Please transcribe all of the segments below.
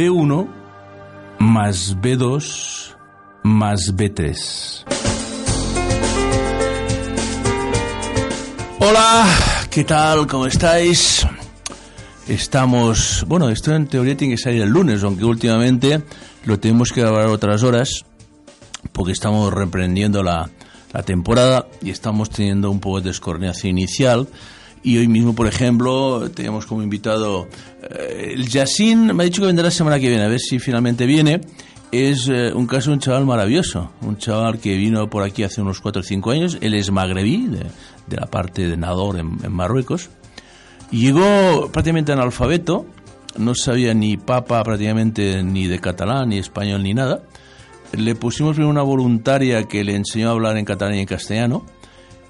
B1 más B2 más B3. Hola, ¿qué tal? ¿Cómo estáis? Estamos, bueno, esto en teoría tiene que salir el lunes, aunque últimamente lo tenemos que grabar otras horas porque estamos reprendiendo la, temporada y estamos teniendo un poco de descoordinación inicial. Y hoy mismo, por ejemplo, tenemos como invitado eh, el Yacine, me ha dicho que vendrá la semana que viene, a ver si finalmente viene. Es eh, un caso de un chaval maravilloso, un chaval que vino por aquí hace unos 4 o 5 años, él es magrebí, de, de la parte de Nador en, Marruecos, llegó prácticamente analfabeto, no sabía ni papa prácticamente ni de catalán, ni español, ni nada. Le pusimos una voluntaria que le enseñó a hablar en catalán y en castellano,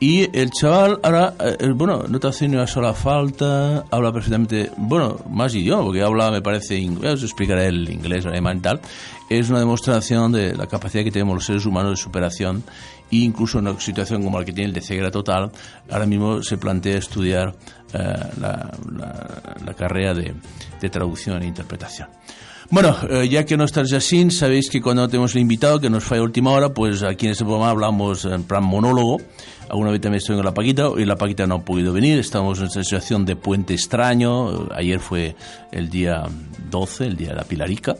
y el chaval ahora, eh, bueno, no te hace ni una sola falta, habla perfectamente, bueno, más y yo, porque habla, me parece, inglés, os explicaré el inglés, el alemán y tal. Es una demostración de la capacidad que tenemos los seres humanos de superación e incluso en una situación como la que tiene el de ceguera total, ahora mismo se plantea estudiar eh, la, la, la, carrera de, de traducción e interpretación. Bueno, eh, ya que no está Jacín, sabéis que cuando tenemos el invitado que nos falla última hora, pues aquí en este programa hablamos en plan monólogo. Alguna vez también estoy en la Paquita, hoy la Paquita no ha podido venir, estamos en esta situación de puente extraño. Ayer fue el día 12, el día de la Pilarica.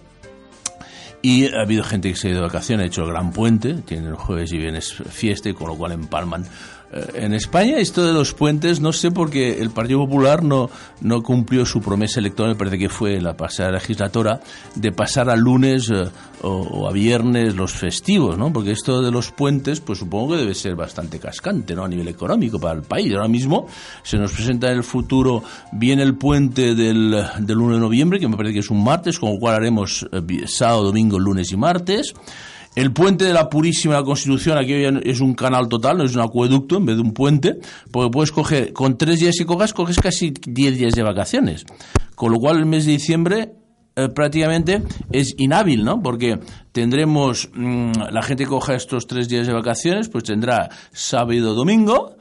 Y ha habido gente que se ha ido de vacaciones, ha hecho el gran puente, tienen jueves y viernes fiesta, y con lo cual empalman en España esto de los puentes, no sé por qué el Partido Popular no, no cumplió su promesa electoral, me parece que fue la pasada legislatura, de pasar a lunes eh, o, o, a viernes los festivos, ¿no? Porque esto de los puentes, pues supongo que debe ser bastante cascante, ¿no? A nivel económico para el país. Ahora mismo se nos presenta en el futuro bien el puente del, del 1 de noviembre, que me parece que es un martes, con lo cual haremos eh, sábado, domingo, lunes y martes. El puente de la Purísima Constitución, aquí es un canal total, no es un acueducto en vez de un puente, porque puedes coger, con tres días que cojas, coges casi diez días de vacaciones. Con lo cual el mes de diciembre eh, prácticamente es inhábil, ¿no? Porque tendremos, mmm, la gente que coja estos tres días de vacaciones, pues tendrá sábado, domingo,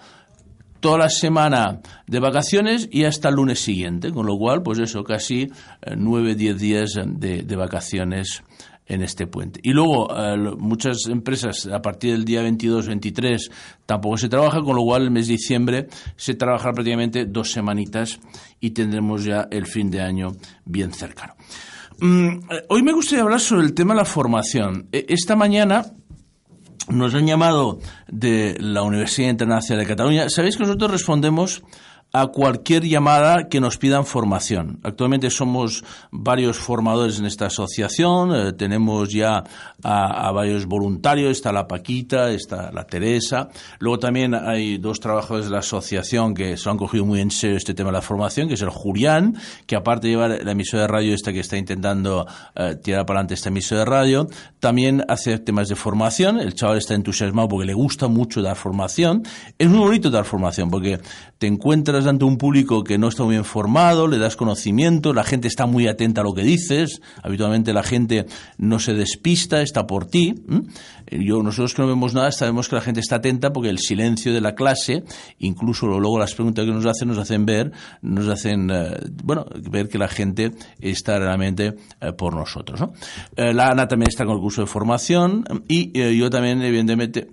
toda la semana de vacaciones y hasta el lunes siguiente, con lo cual, pues eso, casi eh, nueve, diez días de vacaciones en este puente. Y luego, eh, muchas empresas a partir del día 22-23 tampoco se trabaja, con lo cual el mes de diciembre se trabajará prácticamente dos semanitas y tendremos ya el fin de año bien cercano. Mm, hoy me gustaría hablar sobre el tema de la formación. Esta mañana nos han llamado de la Universidad Internacional de Cataluña. Sabéis que nosotros respondemos a cualquier llamada que nos pidan formación. Actualmente somos varios formadores en esta asociación, eh, tenemos ya a, a, varios voluntarios, está la Paquita, está la Teresa, luego también hay dos trabajadores de la asociación que se han cogido muy en serio este tema de la formación, que es el Julián, que aparte de llevar la emisora de radio esta que está intentando eh, tirar para adelante esta emisora de radio, también hace temas de formación, el chaval está entusiasmado porque le gusta mucho dar formación, es muy bonito dar formación porque te encuentras ante un público que no está muy bien formado, le das conocimiento, la gente está muy atenta a lo que dices, habitualmente la gente no se despista, está por ti. Yo, nosotros que no vemos nada sabemos que la gente está atenta porque el silencio de la clase, incluso luego las preguntas que nos hacen, nos hacen ver, nos hacen, eh, bueno, ver que la gente está realmente eh, por nosotros. ¿no? Eh, la Ana también está con el curso de formación y yo también, evidentemente,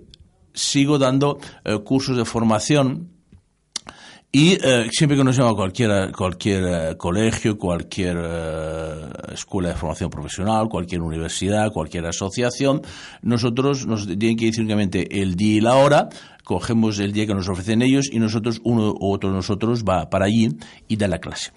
sigo dando cursos de formación y eh, siempre que nos llama cualquier, cualquier eh, colegio, cualquier eh, escuela de formación profesional, cualquier universidad, cualquier asociación, nosotros nos tienen que decir únicamente el día y la hora, cogemos el día que nos ofrecen ellos y nosotros, uno u otro de nosotros va para allí y da la clase.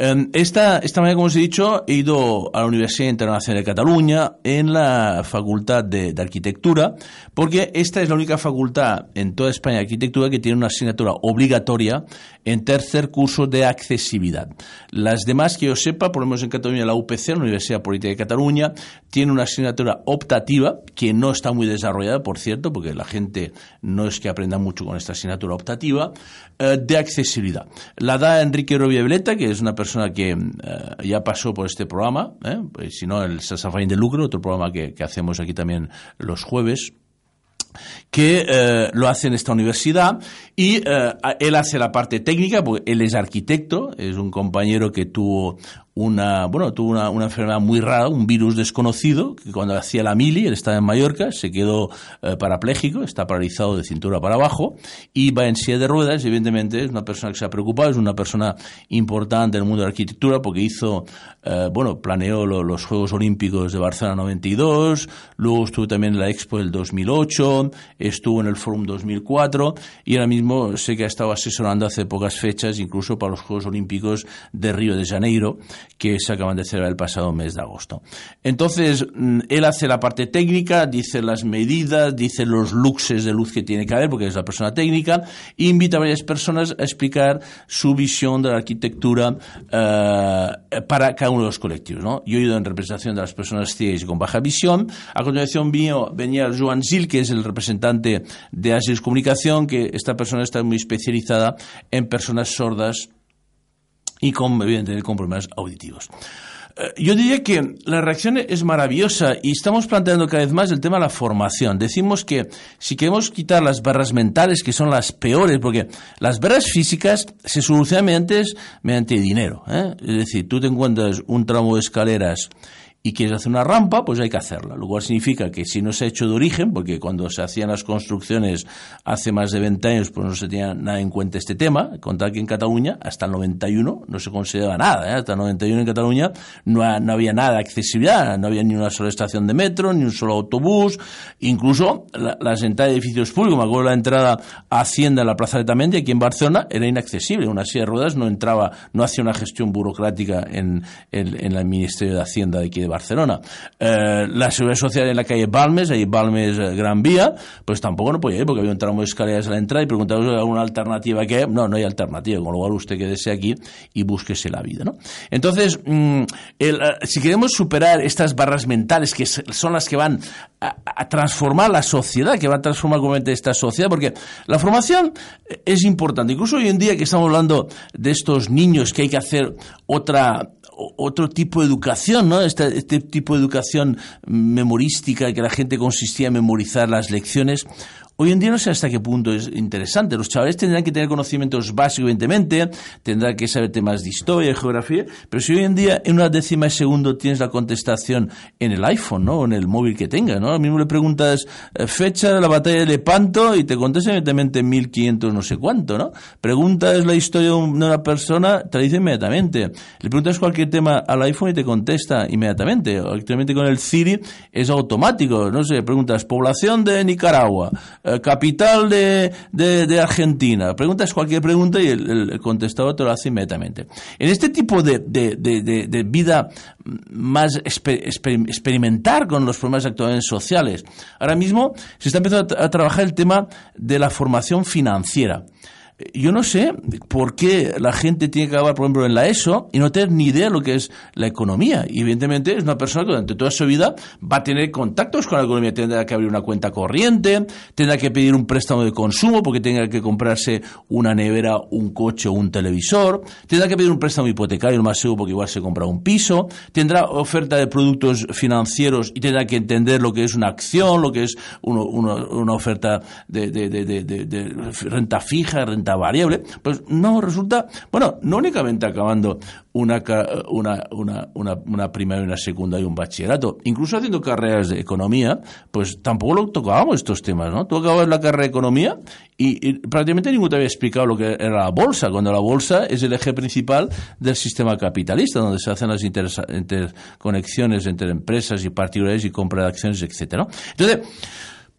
Esta, esta mañana, como os he dicho, he ido a la Universidad Internacional de Cataluña en la Facultad de, de, Arquitectura, porque esta es la única facultad en toda España de arquitectura que tiene una asignatura obligatoria en tercer curso de accesibilidad. Las demás que yo sepa, por lo menos en Cataluña, la UPC, la Universidad Política de Cataluña, tiene una asignatura optativa que no está muy desarrollada, por cierto, porque la gente no es que aprenda mucho con esta asignatura optativa, eh, de accesibilidad. La da Enrique Robiableta, que es una persona que eh, ya pasó por este programa, ¿eh? pues, si no, el Sassafrain de Lucro, otro programa que, hacemos aquí también los jueves que eh, lo hace en esta universidad y él hace la parte técnica, porque él es arquitecto, es un compañero que tuvo una, bueno, tuvo una, una, enfermedad muy rara, un virus desconocido, que cuando hacía la mili, él estaba en Mallorca, se quedó eh, parapléjico, está paralizado de cintura para abajo, y va en silla de ruedas, evidentemente es una persona que se ha preocupado, es una persona importante en el mundo de la arquitectura, porque hizo, eh, bueno, planeó los Juegos Olímpicos de Barcelona 92, luego estuvo también en la Expo del 2008, estuvo en el Forum 2004, y ahora mismo sé que ha estado asesorando hace pocas fechas, incluso para los Juegos Olímpicos de Río de Janeiro, que se acaban de celebrar el pasado mes de agosto. Entonces, mm, él hace la parte técnica, dice las medidas, dice los luxes de luz que tiene que haber, porque es la persona técnica, e invita a varias personas a explicar su visión de la arquitectura eh, para cada uno de los colectivos. ¿no? Yo he ido en representación de las personas ciegas y con baja visión. A continuación mío venía Joan Gil, que es el representante de Asios Comunicación, que esta persona está muy especializada en personas sordas y con, evidentemente, con problemas auditivos. Eh, yo diría que la reacción es maravillosa y estamos planteando cada vez más el tema de la formación. Decimos que si queremos quitar las barras mentales, que son las peores, porque las barras físicas se solucionan mediante, dinero. ¿eh? Es decir, tú te encuentras un tramo de escaleras y quieres hacer una rampa, pues hay que hacerla. Lo cual significa que si no se ha hecho de origen, porque cuando se hacían las construcciones hace más de 20 años, pues no se tenía nada en cuenta este tema. Contar que en Cataluña, hasta el 91, no se consideraba nada. ¿eh? Hasta el 91 en Cataluña no, no, había nada de accesibilidad. No había ni una sola estación de metro, ni un solo autobús. Incluso las entradas de edificios públicos, me acuerdo la entrada a Hacienda en la Plaza de Tamendi, aquí en Barcelona, era inaccesible. Una silla de ruedas no entraba, no hacía una gestión burocrática en, en, el Ministerio de Hacienda de aquí de Barcelona. Eh, la Seguridad Social en la calle Balmes, ahí Balmes eh, Gran Vía, pues tampoco no podía ir porque había un tramo de escaleras a la entrada y preguntaba alguna alternativa que no, no hay alternativa, con lo cual usted quédese aquí y búsquese la vida. ¿no? Entonces, mm, eh, si queremos superar estas barras mentales que son las que van a, transformar la sociedad, que van a transformar completamente esta sociedad, porque la formación es importante. Incluso hoy en día que estamos hablando de estos niños que hay que hacer otra otro tipo de educación, ¿no? Este, este, tipo de educación memorística que la gente consistía en memorizar las lecciones. Hoy en día no sé hasta qué punto es interesante. Los chavales tendrán que tener conocimientos básicos, evidentemente, tendrán que saber temas de historia, de geografía, pero si hoy en día en una décima de segundo tienes la contestación en el iPhone, ¿no? O en el móvil que tengas, ¿no? A mismo le preguntas eh, fecha de la batalla de Lepanto y te contesta inmediatamente 1500 no sé cuánto, ¿no? Preguntas la historia de una persona, te la dice inmediatamente. Le preguntas cualquier tema al iPhone y te contesta inmediatamente. Actualmente con el Siri es automático, no sé, preguntas población de Nicaragua, eh, capital de, de, Argentina. Preguntas cualquier pregunta y el, contestador te lo hace inmediatamente. En este tipo de, de vida más experimentar con los problemas actuales sociales, ahora mismo se está empezando a trabajar el tema de la formación financiera yo no sé por qué la gente tiene que acabar, por ejemplo, en la ESO y no tener ni idea de lo que es la economía. Y evidentemente es una persona que durante toda su vida va a tener contactos con la economía. Tendrá que abrir una cuenta corriente, tendrá que pedir un préstamo de consumo porque tenga que comprarse una nevera, un coche o un televisor, tendrá que pedir un préstamo hipotecario, más seguro porque igual se compra un piso, tendrá oferta de productos financieros y tendrá que entender lo que es una acción, lo que es una oferta de, de renta fija, renta variable, pues no resulta, bueno, no únicamente acabando una, una, una, una, una primaria, una secundaria y un bachillerato, incluso haciendo carreras de economía, pues tampoco lo tocábamos estos temas, ¿no? Tú acabas la carrera de economía y, prácticamente ninguno te había explicado lo que era la bolsa, cuando la bolsa es el eje principal del sistema capitalista, donde se hacen las interconexiones entre empresas y particulares y compra de acciones, etcétera, Entonces,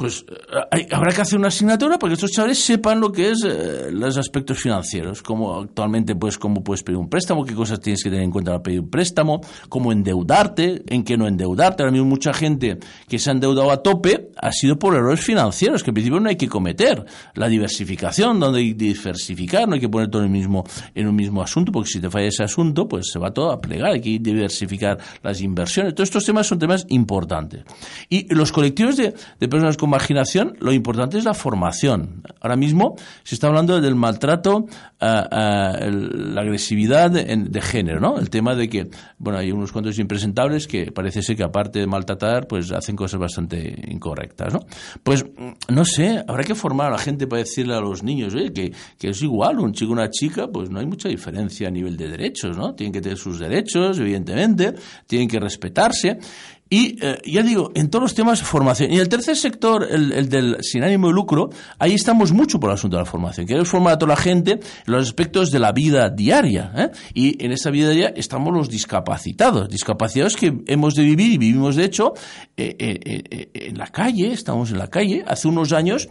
pues eh, habrá que hacer una asignatura para que estos chavales sepan lo que es eh, los aspectos financieros, como actualmente pues cómo puedes pedir un préstamo, qué cosas tienes que tener en cuenta para pedir un préstamo, cómo endeudarte, en qué no endeudarte. Ahora mismo mucha gente que se ha endeudado a tope ha sido por errores financieros que en principio no hay que cometer. La diversificación, donde hay que diversificar, no hay que poner todo en, el mismo, en un mismo asunto, porque si te falla ese asunto, pues se va todo a plegar, hay que diversificar las inversiones. Todos estos temas son temas importantes. Y los colectivos de, de personas con imaginación, lo importante es la formación. Ahora mismo se está hablando del maltrato, la agresividad de, género, ¿no? El tema de que, bueno, hay unos cuantos impresentables que parece ser que aparte de maltratar, pues hacen cosas bastante incorrectas, ¿no? Pues, no sé, habrá que formar a la gente para decirle a los niños, que, que es igual, un chico o una chica, pues no hay mucha diferencia a nivel de derechos, ¿no? Tienen que tener sus derechos, evidentemente, tienen que respetarse. Y eh, ya digo, en todos los temas de formación. Y el tercer sector, el, del sin ánimo de lucro, ahí estamos mucho por el asunto de la formación. Queremos formar a toda la gente en los aspectos de la vida diaria. ¿eh? Y en esa vida diaria estamos los discapacitados. Discapacitados que hemos de vivir y vivimos, de hecho, eh, en la calle, estamos en la calle. Hace unos años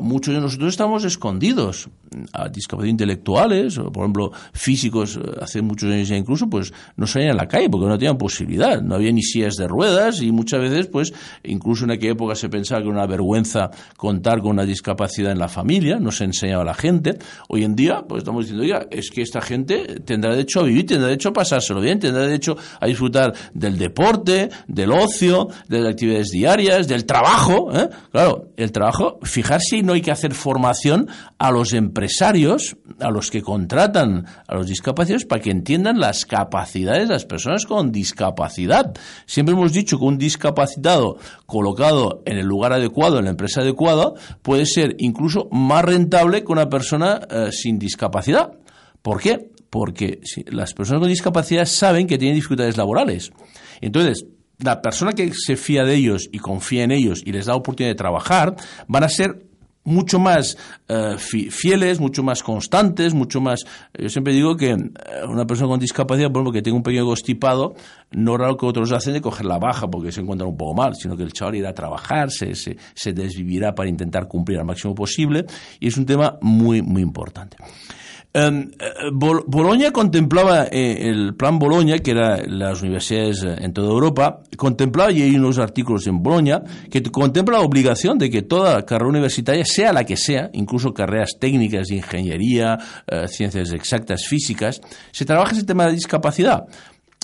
muchos de nosotros estamos escondidos a discapacidad intelectuales, o por ejemplo físicos, eh, hace muchos años ya incluso, pues no salían a la calle porque no tenían posibilidad, no había ni sillas de ruedas y muchas veces, pues incluso en aquella época se pensaba que era una vergüenza contar con una discapacidad en la familia, no se enseñaba a la gente. Hoy en día, pues estamos diciendo, ya, es que esta gente tendrá derecho a vivir, tendrá derecho a pasárselo bien, tendrá derecho a disfrutar del deporte, del ocio, de las actividades diarias, del trabajo. ¿eh? Claro, el trabajo, fijarse, no hay que hacer formación a los empresarios empresarios a los que contratan a los discapacitados para que entiendan las capacidades de las personas con discapacidad. Siempre hemos dicho que un discapacitado colocado en el lugar adecuado, en la empresa adecuada, puede ser incluso más rentable que una persona eh, sin discapacidad. ¿Por qué? Porque las personas con discapacidad saben que tienen dificultades laborales. Entonces, la persona que se fía de ellos y confía en ellos y les da oportunidad de trabajar, van a ser mucho más eh, fieles, mucho más constantes, mucho más... Yo siempre digo que eh, una persona con discapacidad, por ejemplo, que tenga un pequeño constipado, no raro que otros hacen de coger la baja porque se encuentran un poco mal, sino que el chaval irá a trabajar, se, se, se desvivirá para intentar cumplir al máximo posible y es un tema muy, muy importante. Um, Bolonia contemplaba eh, el plan Bolonia, que era las universidades eh, en toda Europa, contemplaba, y hay unos artículos en Bolonia, que contempla la obligación de que toda carrera universitaria, sea la que sea, incluso carreras técnicas ingeniería, ciencias exactas, físicas, se trabaje ese tema de discapacidad.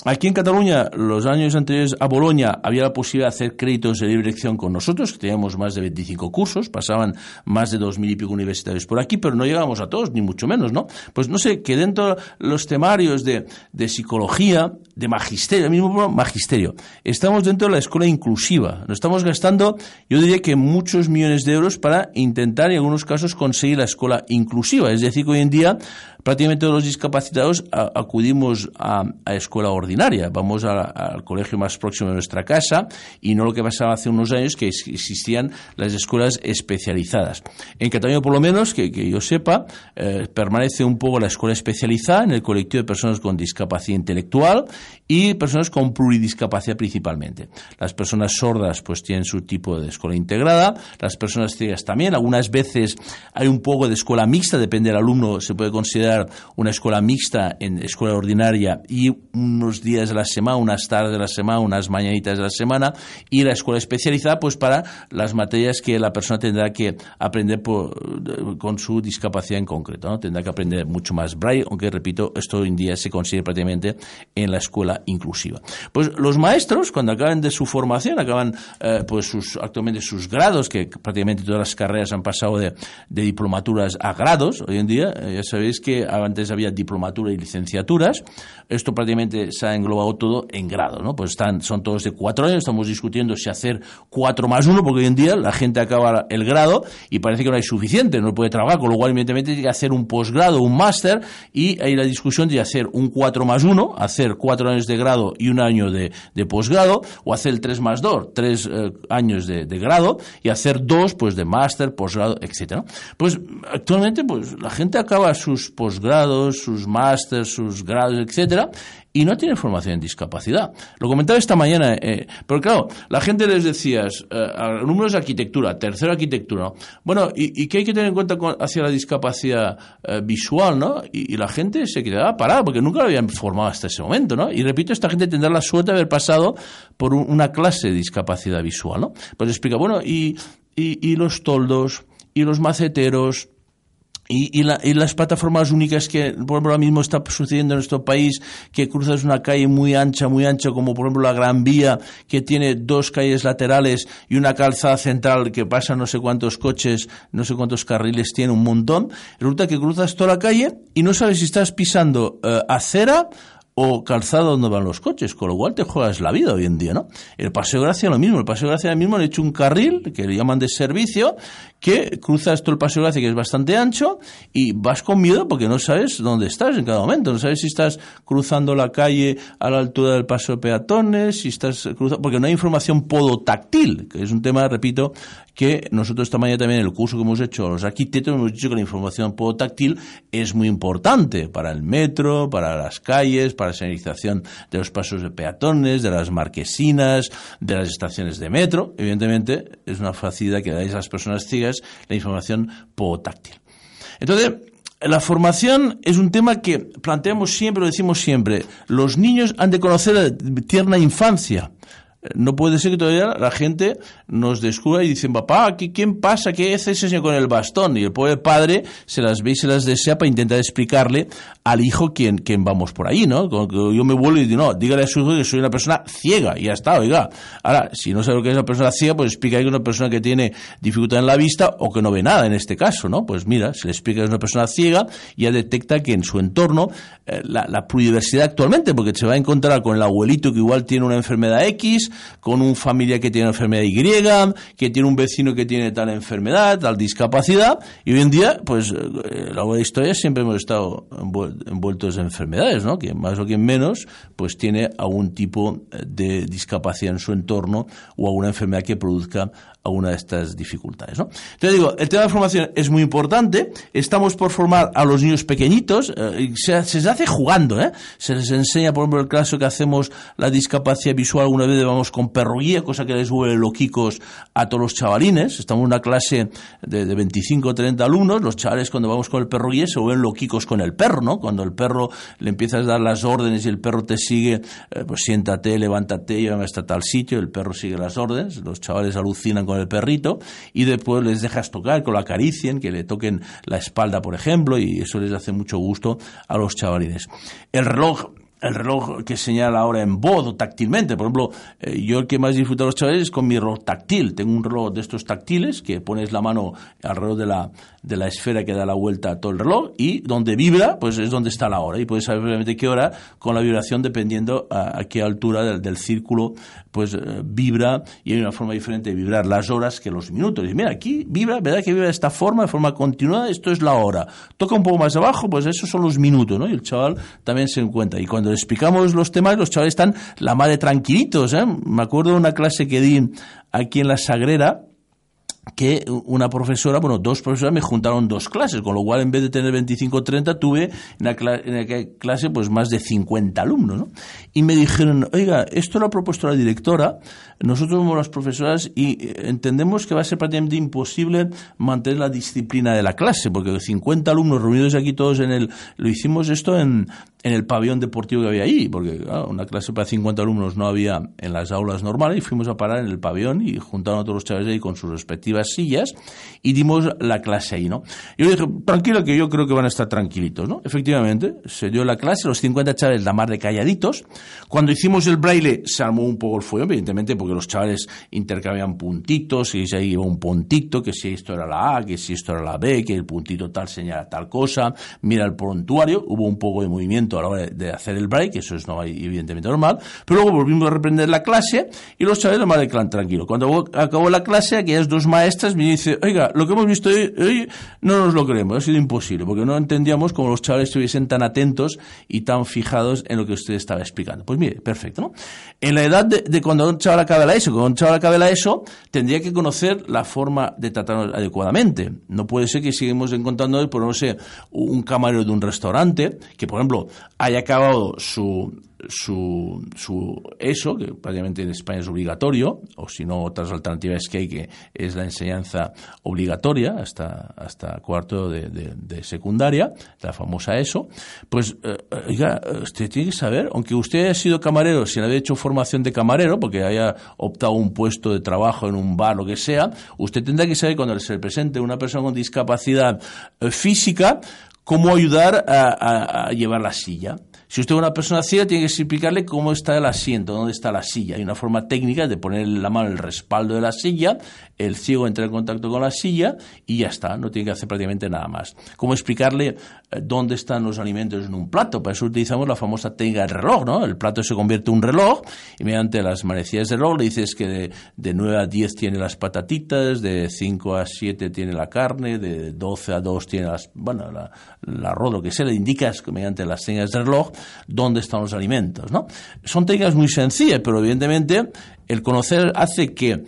Aquí en Cataluña, los años anteriores a Bolonia, había la posibilidad de hacer créditos de libre elección con nosotros, que teníamos más de 25 cursos, pasaban más de dos mil y pico universitarios por aquí, pero no llegábamos a todos, ni mucho menos, ¿no? Pues no sé, que dentro de los temarios de, de psicología, de magisterio, el mismo magisterio, estamos dentro de la escuela inclusiva. Nos estamos gastando, yo diría que muchos millones de euros para intentar, en algunos casos, conseguir la escuela inclusiva. Es decir, que hoy en día prácticamente todos los discapacitados acudimos a, a, escuela ordinaria, vamos al colegio más próximo de nuestra casa y no lo que pasaba hace unos años que existían las escuelas especializadas. En Cataluña, por lo menos, que, yo sepa, eh, permanece un poco la escuela especializada en el colectivo de personas con discapacidad intelectual y personas con pluridiscapacidad principalmente. Las personas sordas pues tienen su tipo de escuela integrada, las personas ciegas también, algunas veces hay un poco de escuela mixta, depende del alumno, se puede considerar una escuela mixta en escuela ordinaria y unos días de la semana, unas tardes de la semana, unas mañanitas de la semana y la escuela especializada pues para las materias que la persona tendrá que aprender con su discapacidad en concreto. ¿no? Tendrá que aprender mucho más braille, aunque repito, esto hoy en día se consigue prácticamente en la escuela inclusiva. Pues los maestros, cuando acaban de su formación, acaban eh, pues sus, actualmente sus grados, que prácticamente todas las carreras han pasado de, de diplomaturas a grados, hoy en día, eh, ya sabéis que antes había diplomatura y licenciaturas, esto prácticamente se ha englobado todo en grado, ¿no? Pues están, son todos de cuatro años, estamos discutiendo si hacer cuatro más uno, porque hoy en día la gente acaba el grado y parece que no hay suficiente, no puede trabajar, con lo cual evidentemente tiene que hacer un posgrado, un máster, y hay la discusión de hacer un cuatro más uno, hacer cuatro años de grado y un año de, posgrado, o hacer el tres más dos, tres eh, años de, de, grado, y hacer dos, pues de máster, posgrado, etcétera. Pues actualmente, pues la gente acaba sus posgrados, sus másters, sus grados, etcétera, y no tienen formación en discapacidad. Lo comentaba esta mañana, eh, pero claro, la gente les decía, eh, de arquitectura, tercera arquitectura, bueno, ¿y, qué hay que tener en cuenta hacia la discapacidad eh, visual, no? Y, la gente se quedaba parada porque nunca lo habían formado hasta ese momento, ¿no? Y repito, esta gente tendrá la suerte de haber pasado por una clase de discapacidad visual, ¿no? Pues explica, bueno, y, y los toldos, y los maceteros, y, las plataformas únicas que, por ejemplo, ahora mismo está sucediendo en nuestro país, que cruzas una calle muy ancha, muy ancha, como por ejemplo la Gran Vía, que tiene dos calles laterales y una calzada central que pasa no sé cuántos coches, no sé cuántos carriles tiene, un montón. Resulta que cruzas toda la calle y no sabes si estás pisando eh, acera o calzado donde van los coches, con lo cual te juegas la vida hoy en día, ¿no? El Paseo Gracia lo mismo, el Paseo Gracia mismo han hecho un carril que le llaman de servicio que cruzas todo el Paseo Gracia que es bastante ancho y vas con miedo porque no sabes dónde estás en cada momento, no sabes si estás cruzando la calle a la altura del paso de peatones, si estás cruzando, porque no hay información podotáctil, que es un tema, repito, que nosotros esta mañana también en el curso que hemos hecho los arquitectos hemos dicho que la información podotáctil es muy importante para el metro, para las calles, para la señalización de los pasos de peatones, de las marquesinas, de las estaciones de metro. Evidentemente, es una facilidad que dais a las personas ciegas la información podotáctil. Entonces, la formación es un tema que planteamos siempre, lo decimos siempre. Los niños han de conocer la tierna infancia. No puede ser que todavía la gente nos descubra y dicen, papá, ¿quién pasa? ¿Qué hace ese señor con el bastón? Y el pobre padre se las ve y se las desea para intentar explicarle al hijo quién, quién vamos por ahí, ¿no? Yo me vuelvo y digo, no, dígale a su hijo que soy una persona ciega y ya está, oiga. Ahora, si no sabe lo que es una persona ciega, pues explica que es una persona que tiene dificultad en la vista o que no ve nada en este caso, ¿no? Pues mira, se le explica que es una persona ciega y ya detecta que en su entorno eh, la, la pluriversidad actualmente, porque se va a encontrar con el abuelito que igual tiene una enfermedad X, con un familia que tiene enfermedad Y, que tiene un vecino que tiene tal enfermedad, tal discapacidad, y hoy en día, pues, eh, la historia siempre hemos estado envueltos en enfermedades, ¿no? Quien más o quien menos, pues tiene algún tipo de discapacidad en su entorno o alguna enfermedad que produzca alguna de estas dificultades, ¿no? Entonces digo, el tema de formación es muy importante, estamos por formar a los niños pequeñitos, eh, se, les hace jugando, ¿eh? Se les enseña, por ejemplo, el caso que hacemos la discapacidad visual, alguna vez vamos con perro guía, cosa que les vuelve loquicos a todos los chavalines, estamos en una clase de, de 25 o 30 alumnos, los chavales cuando vamos con el perro guía se vuelven loquicos con el perro, ¿no? Cuando el perro le empiezas a dar las órdenes y el perro te sigue, eh, pues siéntate, levántate, llévame hasta tal sitio, el perro sigue las órdenes, los chavales alucinan con el perrito y después les dejas tocar, que lo acaricien, que le toquen la espalda, por ejemplo, y eso les hace mucho gusto a los chavalines. El reloj el reloj que señala ahora en voz o táctilmente. Por ejemplo, eh, yo el que más disfruto de los chavales es con mi reloj táctil. Tengo un reloj de estos táctiles que pones la mano alrededor de la, de la esfera que da la vuelta a todo el reloj y donde vibra, pues es donde está la hora. Y puedes saber realmente qué hora con la vibración dependiendo a, qué altura del, círculo pues eh, vibra y hay una forma diferente de vibrar las horas que los minutos. Y mira, aquí vibra, ¿verdad que vibra de esta forma, de forma continuada? Esto es la hora. Toca un poco más abajo, pues esos son los minutos, ¿no? Y el chaval también se encuentra. Y cuando explicamos los temas, los chavales están la madre tranquilitos, ¿eh? Me acuerdo de una clase que di aquí en la Sagrera, que una profesora, bueno, dos profesoras me juntaron dos clases, con lo cual en vez de tener 25 o 30 tuve en aquella clase pues más de 50 alumnos, ¿no? Y me dijeron, oiga, esto lo ha propuesto la directora, nosotros somos las profesoras y entendemos que va a ser prácticamente imposible mantener la disciplina de la clase, porque 50 alumnos reunidos aquí todos en el, lo hicimos esto en, en el pabellón deportivo que había ahí, porque una clase para 50 alumnos no había en las aulas normales y fuimos a parar en el pabellón y juntaron a todos los chavales ahí con sus respectivas sillas y dimos la clase ahí, ¿no? Yo dije, tranquilo que yo creo que van a estar tranquilitos, ¿no? Efectivamente, se dio la clase, los 50 chavales la mar de calladitos. Cuando hicimos el braille se armó un poco el fuego, evidentemente, porque los chavales intercambiaban puntitos y se iba un puntito, que si esto era la A, que si esto era la B, que el puntito tal señala tal cosa, mira el prontuario, hubo un poco de movimiento a la hora de hacer el break, eso es no, evidentemente normal, pero luego volvimos a reprender la clase y los chavales más de clan tranquilo. Cuando acabó la clase, aquellas dos maestras me dicen, oiga, lo que hemos visto hoy, no nos lo creemos, ha sido imposible, porque no entendíamos cómo los chavales estuviesen tan atentos y tan fijados en lo que usted estaba explicando. Pues mire, perfecto. En la edad de, cuando un chaval acabe la ESO, cuando un chaval acabe la ESO, tendría que conocer la forma de tratarnos adecuadamente. No puede ser que sigamos encontrando, por no sé, un camarero de un restaurante, que por ejemplo haya acabado su, su, su ESO, que prácticamente en España es obligatorio, o si no, otras alternativas que hay, que es la enseñanza obligatoria hasta, hasta cuarto de, de, secundaria, la famosa ESO, pues, eh, usted tiene que saber, aunque usted haya sido camarero, si había hecho formación de camarero, porque haya optado un puesto de trabajo en un bar, lo que sea, usted tendrá que saber cuando se le presente una persona con discapacidad eh, física, cómo ayudar a, a llevar la silla. Si usted es una persona ciega, tiene que explicarle cómo está el asiento, dónde está la silla. Hay una forma técnica de poner la mano en el respaldo de la silla, el ciego entra en contacto con la silla y ya está, no tiene que hacer prácticamente nada más. Cómo explicarle eh, dónde están los alimentos en un plato. Para eso utilizamos la famosa técnica del reloj, ¿no? El plato se convierte en un reloj y mediante las manecillas del reloj le dices que de, de 9 a 10 tiene las patatitas, de 5 a 7 tiene la carne, de 12 a 2 tiene las, bueno, la, la arroz, lo que sea, le indicas mediante las señas del reloj dónde están los alimentos. ¿no? Son técnicas muy sencillas, pero evidentemente el conocer hace que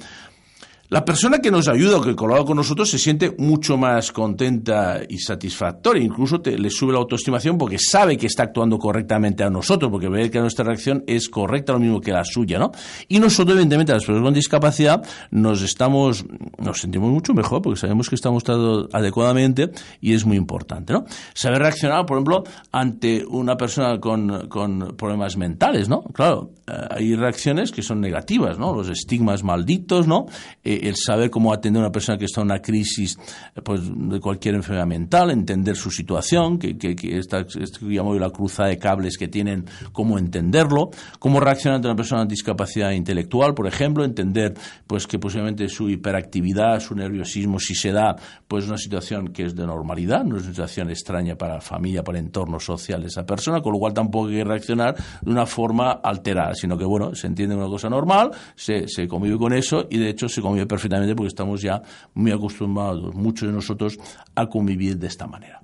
la persona que nos ayuda o que colabora con nosotros se siente mucho más contenta y satisfactoria, incluso le sube la autoestimación porque sabe que está actuando correctamente a nosotros, porque ve que nuestra reacción es correcta, lo mismo que la suya, ¿no? Y nosotros, evidentemente, las personas con discapacidad, nos estamos, nos sentimos mucho mejor porque sabemos que estamos tratando adecuadamente y es muy importante, ¿no? Saber reaccionar, por ejemplo, ante una persona con, con problemas mentales, ¿no? Claro, eh, hay reacciones que son negativas, ¿no? Los estigmas malditos, ¿no? Eh, el saber cómo atender a una persona que está en una crisis pues, de cualquier enfermedad mental, entender su situación, que, que, que esto que llamo la cruzada de cables que tienen, cómo entenderlo, cómo reaccionar ante una persona con discapacidad intelectual, por ejemplo, entender pues que posiblemente su hiperactividad, su nerviosismo, si se da, pues una situación que es de normalidad, no es una situación extraña para la familia, para el entorno social de esa persona, con lo cual tampoco hay que reaccionar de una forma alterada, sino que, bueno, se entiende una cosa normal, se, se convive con eso y de hecho se convive perfectamente porque estamos ya muy acostumbrados, muchos de nosotros, a convivir de esta manera.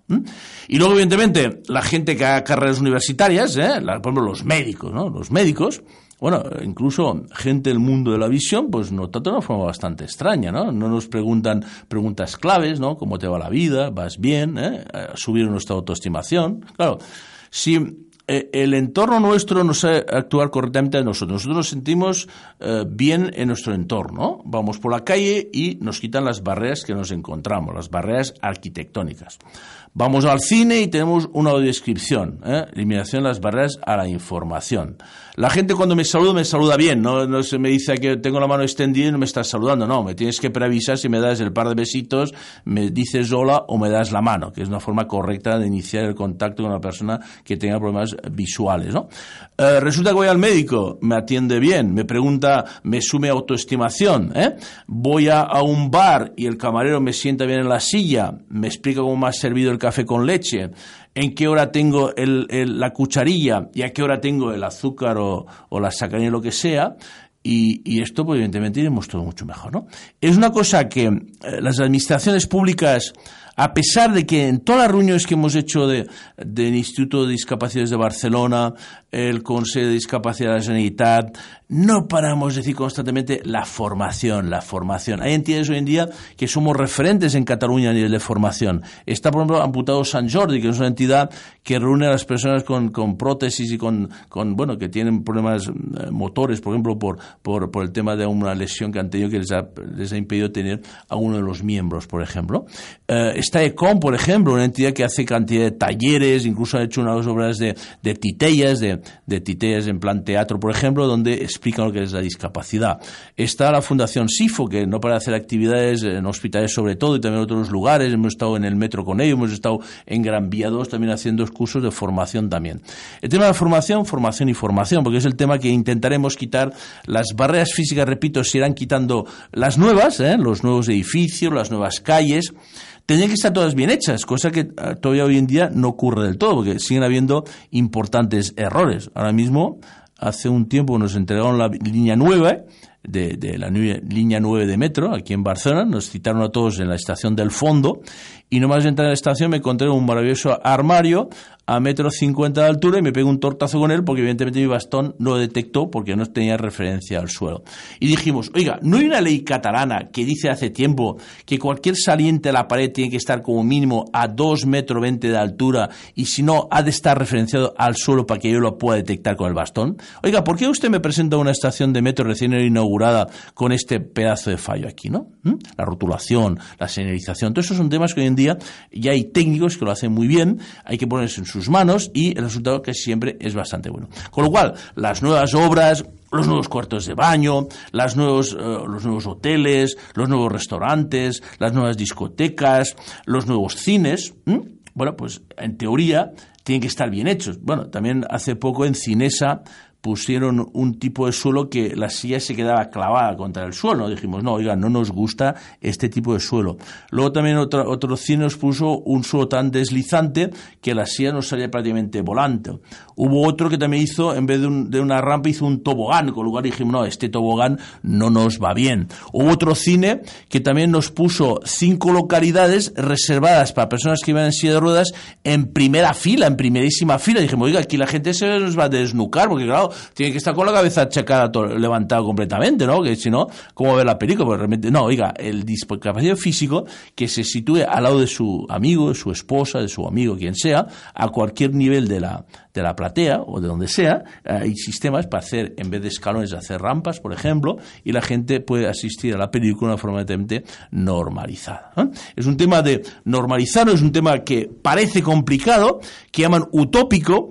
Y luego, evidentemente, la gente que haga carreras universitarias, ¿eh? por ejemplo, los médicos, ¿no? Los médicos, bueno, incluso gente del mundo de la visión, pues nos trata de una forma bastante extraña, ¿no? No nos preguntan preguntas claves, ¿no? ¿Cómo te va la vida? ¿Vas bien? ¿Eh? Subir nuestra autoestimación. Claro, si el entorno nuestro nos hace actuar correctamente a nosotros. Nosotros nos sentimos eh, bien en nuestro entorno. Vamos por la calle y nos quitan las barreras que nos encontramos, las barreras arquitectónicas. Vamos al cine y tenemos una audiodescripción, ¿eh? eliminación de las barreras a la información. La gente cuando me saluda me saluda bien, no, se me dice que tengo la mano extendida y no me estás saludando, no, me tienes que preavisar si me das el par de besitos, me dices hola o me das la mano, que es una forma correcta de iniciar el contacto con una persona que tenga problemas visuales. Eh, resulta que voy al médico, me atiende bien, me pregunta, me sume autoestimación, ¿eh? voy a, a un bar y el camarero me sienta bien en la silla, me explica cómo me ha servido el café con leche, en qué hora tengo la cucharilla y a qué hora tengo el azúcar o, la sacarina, lo que sea, y, esto, pues, evidentemente, iremos todo mucho mejor, ¿no? Es una cosa que eh, las administraciones públicas, a pesar de que en todas las reuniones que hemos hecho de, del Instituto de Discapacidades de Barcelona, el Consejo de Discapacidad de la Sanidad, no paramos de decir constantemente la formación, la formación. Hay entidades hoy en día que somos referentes en Cataluña a nivel de formación. Está, por ejemplo, Amputado San Jordi, que es una entidad que reúne a las personas con, con prótesis y con, con, bueno, que tienen problemas eh, motores, por ejemplo, por, por, por, el tema de una lesión que han tenido que les ha, les ha impedido tener a uno de los miembros, por ejemplo. Eh, está ECOM, por ejemplo, una entidad que hace cantidad de talleres, incluso ha hecho unas obras de, de titellas, de, de titellas en plan teatro, por ejemplo, donde explican lo que es la discapacidad. Está la Fundación SIFO, que no para hacer actividades en hospitales sobre todo y también en otros lugares. Hemos estado en el metro con ellos, hemos estado en Gran Vía 2 también haciendo cursos de formación también. El tema de la formación, formación y formación, porque es el tema que intentaremos quitar las barreras físicas, repito, se irán quitando las nuevas, ¿eh? los nuevos edificios, las nuevas calles tendrían que estar todas bien hechas, cosa que ah, todavía hoy en día no ocurre del todo, porque siguen habiendo importantes errores. Ahora mismo hace un tiempo nos entregaron la línea nueva de, de la línea 9 de metro, aquí en Barcelona, nos citaron a todos en la estación del fondo, y nomás de entrar en la estación me encontré un maravilloso armario a metro cincuenta de altura y me pegué un tortazo con él porque evidentemente mi bastón no detectó porque no tenía referencia al suelo. Y dijimos, oiga, ¿no hay una ley catalana que dice hace tiempo que cualquier saliente de la pared tiene que estar como mínimo a dos metros veinte de altura y si no ha de estar referenciado al suelo para que yo lo pueda detectar con el bastón? Oiga, ¿por qué usted me presenta una estación de metro recién inaugurada con este pedazo de fallo aquí, no? ¿Mm? La rotulación, la señalización, todos esos son temas que hoy día ya hay técnicos que lo hacen muy bien, hay que ponerse en su manos y el resultado que siempre es bastante bueno. Con lo cual, las nuevas obras, los nuevos cuartos de baño, las nuevos, eh, los nuevos hoteles, los nuevos restaurantes, las nuevas discotecas, los nuevos cines, bueno, pues en teoría tienen que estar bien hechos. Bueno, también hace poco en Cinesa pusieron un tipo de suelo que la silla se quedaba clavada contra el suelo. Dijimos, no, oiga, no nos gusta este tipo de suelo. Luego también otro, otro cine nos puso un suelo tan deslizante que la silla nos salía prácticamente volante. Hubo otro que también hizo, en vez de, una rampa, hizo un tobogán, con lo cual dijimos, no, este tobogán no nos va bien. Hubo otro cine que también nos puso cinco localidades reservadas para personas que iban en silla de ruedas en primera fila, en primerísima fila. Dijimos, oiga, aquí la gente se nos va a desnucar, porque claro, tiene que estar con la cabeza achacada, levantada completamente, ¿no? Que si no, ¿cómo ver la película? Porque realmente, no, oiga, el discapacidad físico que se sitúe al lado de su amigo, de su esposa, de su amigo, quien sea, a cualquier nivel de la, de la platea o de donde sea, hay sistemas para hacer, en vez de escalones, hacer rampas, por ejemplo, y la gente puede asistir a la película de una forma totalmente normalizada. Es un tema de normalizar, es un tema que parece complicado, que llaman utópico,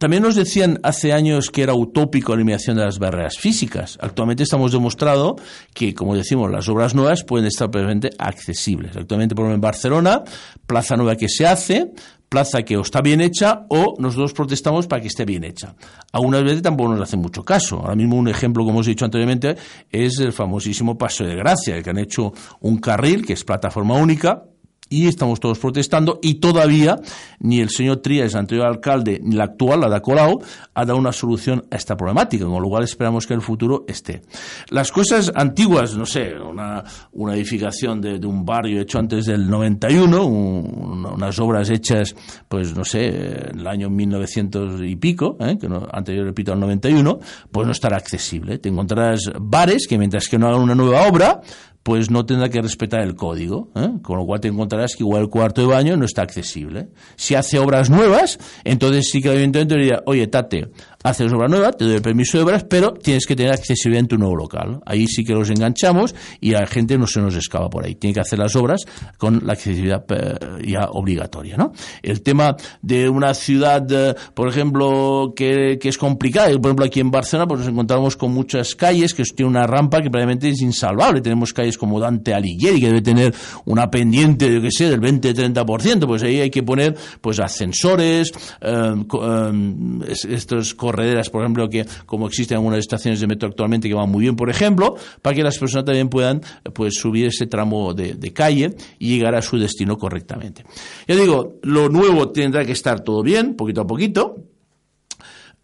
también nos decían hace años que era utópico la eliminación de las barreras físicas. Actualmente estamos demostrado que, como decimos, las obras nuevas pueden estar perfectamente accesibles. Actualmente, por ejemplo, en Barcelona, plaza nueva que se hace, plaza que o está bien hecha o nosotros protestamos para que esté bien hecha. Algunas veces tampoco nos hacen mucho caso. Ahora mismo un ejemplo, como os he dicho anteriormente, es el famosísimo Paso de Gracia, que han hecho un carril que es plataforma única, y estamos todos protestando y todavía ni el señor Trías, el anterior alcalde, ni la actual, la de Colau, ha dado una solución a esta problemática, con lo cual esperamos que en el futuro esté. Las cosas antiguas, no sé, una, una edificación de, un barrio hecho antes del 91, unas obras hechas, pues no sé, en el año 1900 y pico, ¿eh? que no, anterior, repito, al 91, pues no estará accesible. Te encontrarás bares que mientras que no hagan una nueva obra, pues no tendrá que respetar el código, ¿eh? con lo cual te encontrarás que igual el cuarto de baño no está accesible. Si hace obras nuevas, entonces sí que el ayuntamiento diría, oye, Tate, haces obra nueva, te doy permiso de obras, pero tienes que tener accesibilidad en tu nuevo local. Ahí sí que los enganchamos y a la gente no se nos escapa por ahí. Tiene que hacer las obras con la accesibilidad eh, ya obligatoria. ¿no? El tema de una ciudad, eh, por ejemplo, que, que, es complicada, por ejemplo aquí en Barcelona pues nos encontramos con muchas calles que tienen una rampa que probablemente es insalvable. Tenemos calles como Dante Alighieri que debe tener una pendiente, yo qué sé, del 20-30%, pues ahí hay que poner pues ascensores, eh, estos correderas, por ejemplo, que como existen algunas estaciones de metro actualmente que van muy bien, por ejemplo, para que las personas también puedan pues subir ese tramo de, de calle y llegar a su destino correctamente. Ya digo, lo nuevo tendrá que estar todo bien, poquito a poquito,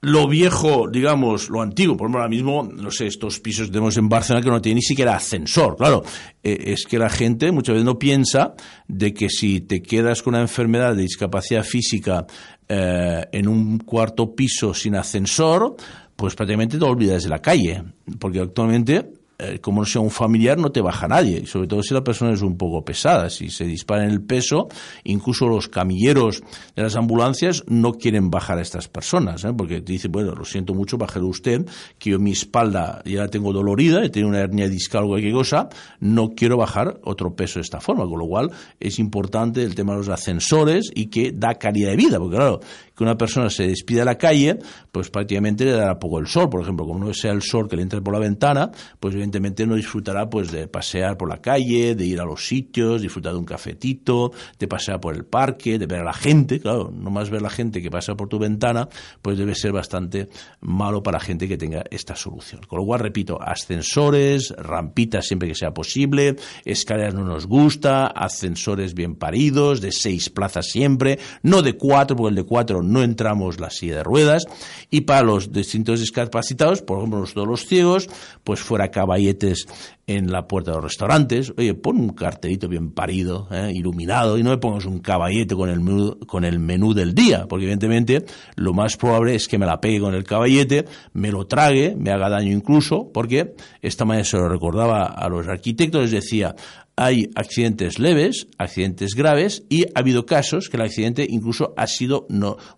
lo viejo, digamos, lo antiguo. Por ejemplo, ahora mismo, no sé, estos pisos que tenemos en Barcelona que no tienen ni siquiera ascensor. Claro, eh, es que la gente muchas veces no piensa de que si te quedas con una enfermedad de discapacidad física eh, en un cuarto piso sin ascensor, pues prácticamente te olvidas de la calle, porque actualmente eh, como no sea un familiar, no te baja nadie, sobre todo si la persona es un poco pesada. Si se dispara en el peso, incluso los camilleros de las ambulancias no quieren bajar a estas personas, ¿eh? porque te dicen, bueno, lo siento mucho, bájelo usted, que yo mi espalda ya la tengo dolorida, he tenido una hernia discal o cualquier cosa, no quiero bajar otro peso de esta forma, con lo cual es importante el tema de los ascensores y que da calidad de vida, porque claro, que una persona se despida a la calle, pues prácticamente le dará poco el sol, por ejemplo, como no sea el sol que le entre por la ventana, pues evidentemente no disfrutará pues de pasear por la calle, de ir a los sitios, disfrutar de un cafetito, de pasear por el parque, de ver a la gente, claro, no más ver a la gente que pasa por tu ventana, pues debe ser bastante malo para la gente que tenga esta solución. Con lo cual, repito, ascensores, rampitas siempre que sea posible, escaleras no nos gusta, ascensores bien paridos, de seis plazas siempre, no de cuatro, porque el de cuatro no entramos la silla de ruedas y para los distintos discapacitados, por ejemplo, todos los ciegos, pues fuera caballero caballetes en la puerta de los restaurantes. Oye, pon un cartelito bien parido, ¿eh? iluminado, y no me pongas un caballete con el, menú, con el menú del día, porque evidentemente lo más probable es que me la pegue con el caballete, me lo trague, me haga daño incluso, porque esta manera se lo recordaba a los arquitectos, les decía, hay accidentes leves, accidentes graves y ha habido casos que el accidente incluso ha sido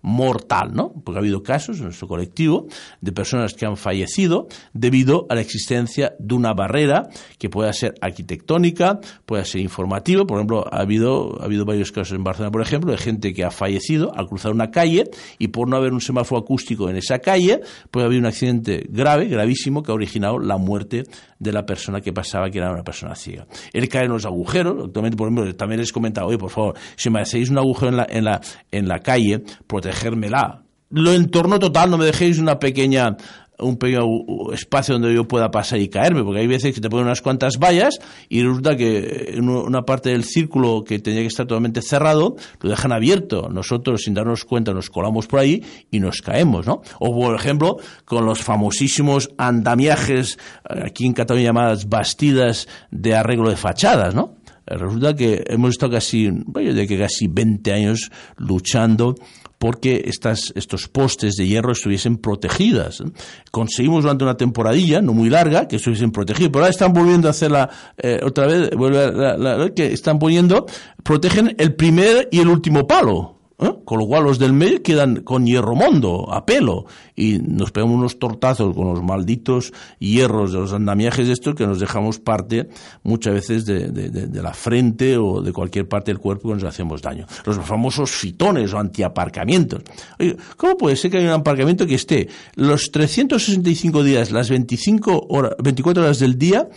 mortal, ¿no? Porque ha habido casos en nuestro colectivo de personas que han fallecido debido a la existencia de una barrera que pueda ser arquitectónica, pueda ser informativa. Por ejemplo, ha habido, ha habido varios casos en Barcelona, por ejemplo, de gente que ha fallecido al cruzar una calle y por no haber un semáforo acústico en esa calle, puede haber un accidente grave, gravísimo, que ha originado la muerte de la persona que pasaba, que era una persona ciega. El caer los agujeros, actualmente, por ejemplo, también les he comentado, oye, por favor, si me hacéis un agujero en la, en la, en la calle, protegérmela. Lo entorno total, no me dejéis una pequeña un pequeño espacio donde yo pueda pasar y caerme, porque hay veces que te ponen unas cuantas vallas y resulta que una parte del círculo que tenía que estar totalmente cerrado, lo dejan abierto. Nosotros, sin darnos cuenta, nos colamos por ahí y nos caemos, ¿no? O, por ejemplo, con los famosísimos andamiajes, eh, aquí en Cataluña llamadas bastidas de arreglo de fachadas, ¿no? Resulta que hemos estado casi, bueno, de que casi 20 años luchando porque estas, estos postes de hierro estuviesen protegidas. Conseguimos durante una temporadilla, no muy larga, que estuviesen protegidos, pero ahora están volviendo a hacerla eh, otra vez, vuelve la, que están poniendo, protegen el primer y el último palo. ¿Eh? Con lo cual los del medio quedan con hierro mondo, a pelo, y nos pegamos unos tortazos con los malditos hierros de los andamiajes estos que nos dejamos parte muchas veces de, de, la frente o de cualquier parte del cuerpo que nos hacemos daño. Los famosos fitones o antiaparcamientos. Oye, ¿cómo puede ser que haya un aparcamiento que esté los 365 días, las 25 horas, 24 horas del día,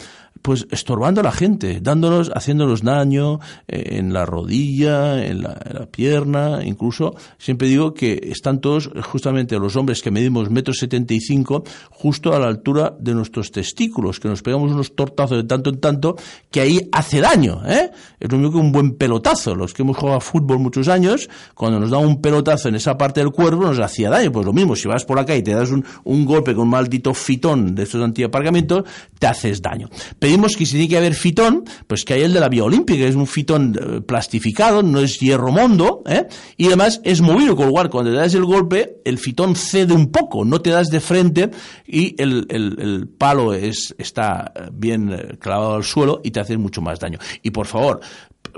pues estorbando a la gente, dándonos, haciéndonos daño eh, en la rodilla, en la, pierna, incluso siempre digo que están todos, justamente los hombres que medimos metro setenta y cinco, justo a la altura de nuestros testículos, que nos pegamos unos tortazos de tanto en tanto, que ahí hace daño, ¿eh? Es lo mismo que un buen pelotazo. Los que hemos jugado a fútbol muchos años, cuando nos da un pelotazo en esa parte del cuerpo, nos hacía daño. Pues lo mismo, si vas por acá y te das un, un golpe con un maldito fitón de estos antiaparcamientos, te haces daño pedimos que si tiene que haber fitón, pues que hay el de la vía olímpica, que es un fitón eh, plastificado, no es hierro mondo, ¿eh? y además es movido, con lo cual cuando te das el golpe, el fitón cede un poco, no te das de frente y el, el, el palo es, está bien eh, clavado al suelo y te hace mucho más daño. Y por favor,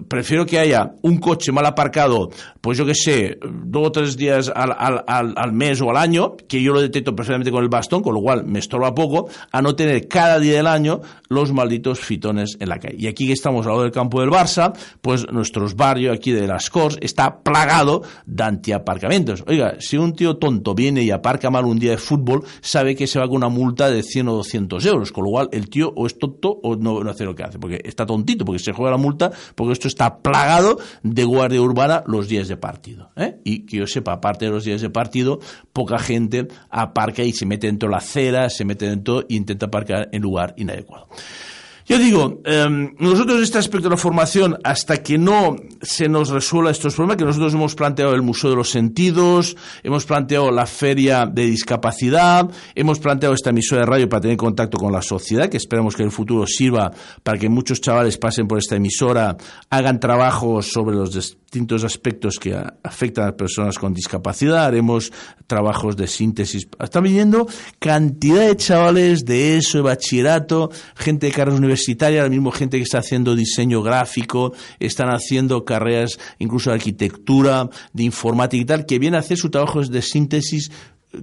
prefiero que haya un coche mal aparcado, pues yo que sé, dos o tres días al, al, al, mes o al año, que yo lo detecto perfectamente con el bastón, con lo cual me estorba poco, a no tener cada día del año los malditos fitones en la calle. Y aquí que estamos al lado del campo del Barça, pues nuestros barrios aquí de las Cors está plagado de antiaparcamientos. Oiga, si un tío tonto viene y aparca mal un día de fútbol, sabe que se va con una multa de 100 o 200 euros, con lo cual el tío o es tonto o no, no hace lo que hace, porque está tontito, porque se juega la multa, porque esto está plagado de guardia urbana los días de partido. ¿eh? Y que yo sepa, aparte de los días de partido, poca gente aparca y se mete dentro de la acera, se mete dentro e intenta aparcar en lugar inadecuado. Yo digo, em, nosotros este aspecto de la formación, hasta que no se nos resuelva estos problemas, que nosotros hemos planteado el Museo de los Sentidos, hemos planteado la Feria de Discapacidad, hemos planteado esta emisora de radio para tener contacto con la sociedad, que esperamos que en el futuro sirva para que muchos chavales pasen por esta emisora, hagan trabajos sobre los distintos aspectos que afectan a personas con discapacidad, haremos trabajos de síntesis. Están viniendo cantidad de chavales de eso, de bachillerato, gente de carreras universitarias, la misma gente que está haciendo diseño gráfico, están haciendo carreras incluso de arquitectura, de informática y tal, que vienen a hacer su trabajo de síntesis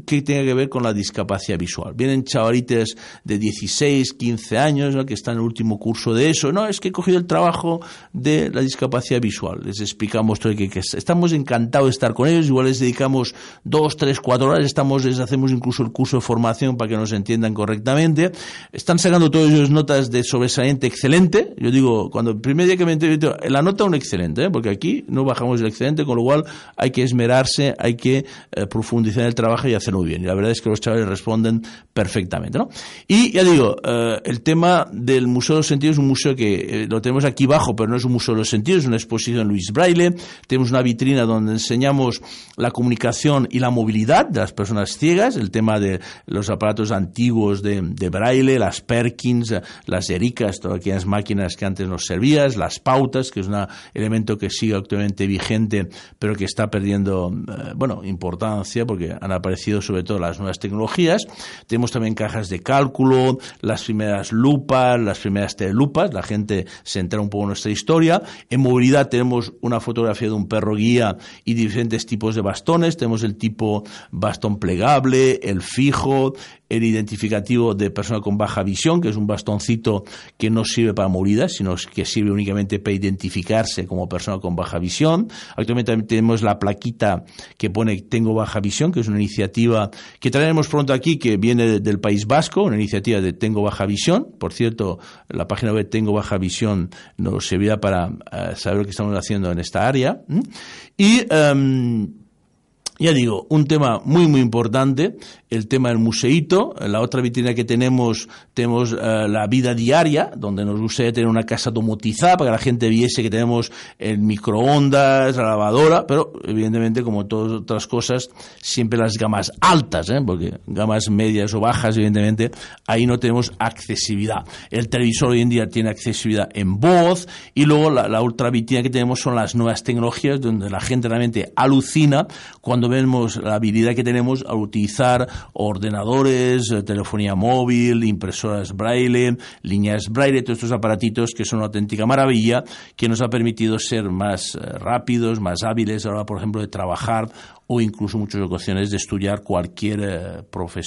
que tenga que ver con la discapacidad visual. Vienen chavalites de 16, 15 años que están en el último curso de eso. No, es que he cogido el trabajo de la discapacidad visual. Les explicamos todo que, que estamos encantados de estar con ellos. Igual les dedicamos dos, tres, cuatro horas. Estamos, les hacemos incluso el curso de formación para que nos entiendan correctamente. Están sacando todos ellos notas de sobresaliente excelente. Yo digo, cuando el primer día que me entrevisto, la nota un excelente, ¿eh? porque aquí no bajamos el excelente, con lo cual hay que esmerarse, hay que eh, profundizar en el trabajo y muy bien. Y la verdad es que los chavales responden perfectamente, ¿no? Y ya digo, eh, el tema del Museo de los Sentidos es un museo que eh, lo tenemos aquí abajo, pero no es un museo de los sentidos, es una exposición Luis Braille. Tenemos una vitrina donde enseñamos la comunicación y la movilidad de las personas ciegas, el tema de los aparatos antiguos de, Braille, las Perkins, las Ericas, todas aquellas máquinas que antes nos servían, las pautas, que es un elemento que sigue actualmente vigente, pero que está perdiendo, eh, bueno, importancia porque han aparecido sobre todo las nuevas tecnologías. Tenemos también cajas de cálculo, las primeras lupas, las primeras telelupas, la gente se entera un poco en nuestra historia. En movilidad tenemos una fotografía de un perro guía y diferentes tipos de bastones. Tenemos el tipo bastón plegable, el fijo, el identificativo de persona con baja visión, que es un bastoncito que no sirve para movilidad, sino que sirve únicamente para identificarse como persona con baja visión. Actualmente también tenemos la plaquita que pone Tengo baja visión, que es una iniciativa que traeremos pronto aquí, que viene del País Vasco, una iniciativa de Tengo baja visión. Por cierto, la página web Tengo baja visión nos servirá para eh, saber lo que estamos haciendo en esta área. Y em, ya digo, un tema muy, muy importante el tema del museíto. La otra vitrina que tenemos, tenemos eh, la vida diaria, donde nos gustaría tener una casa domotizada para que la gente viese que tenemos el microondas, la lavadora, pero evidentemente, como todas otras cosas, siempre las gamas altas, ¿eh? porque gamas medias o bajas, evidentemente, ahí no tenemos accesibilidad. El televisor hoy en día tiene accesibilidad en voz, y luego la, la otra vitrina que tenemos son las nuevas tecnologías, donde la gente realmente alucina cuando vemos la habilidad que tenemos al utilizar ordenadores, eh, telefonía móvil, impresoras braille, líneas braille, todos estos aparatitos que son una auténtica maravilla que nos ha permitido ser más eh, rápidos, más hábiles a la hora, por ejemplo, de trabajar o incluso muchas ocasiones de estudiar cualquier eh, profesión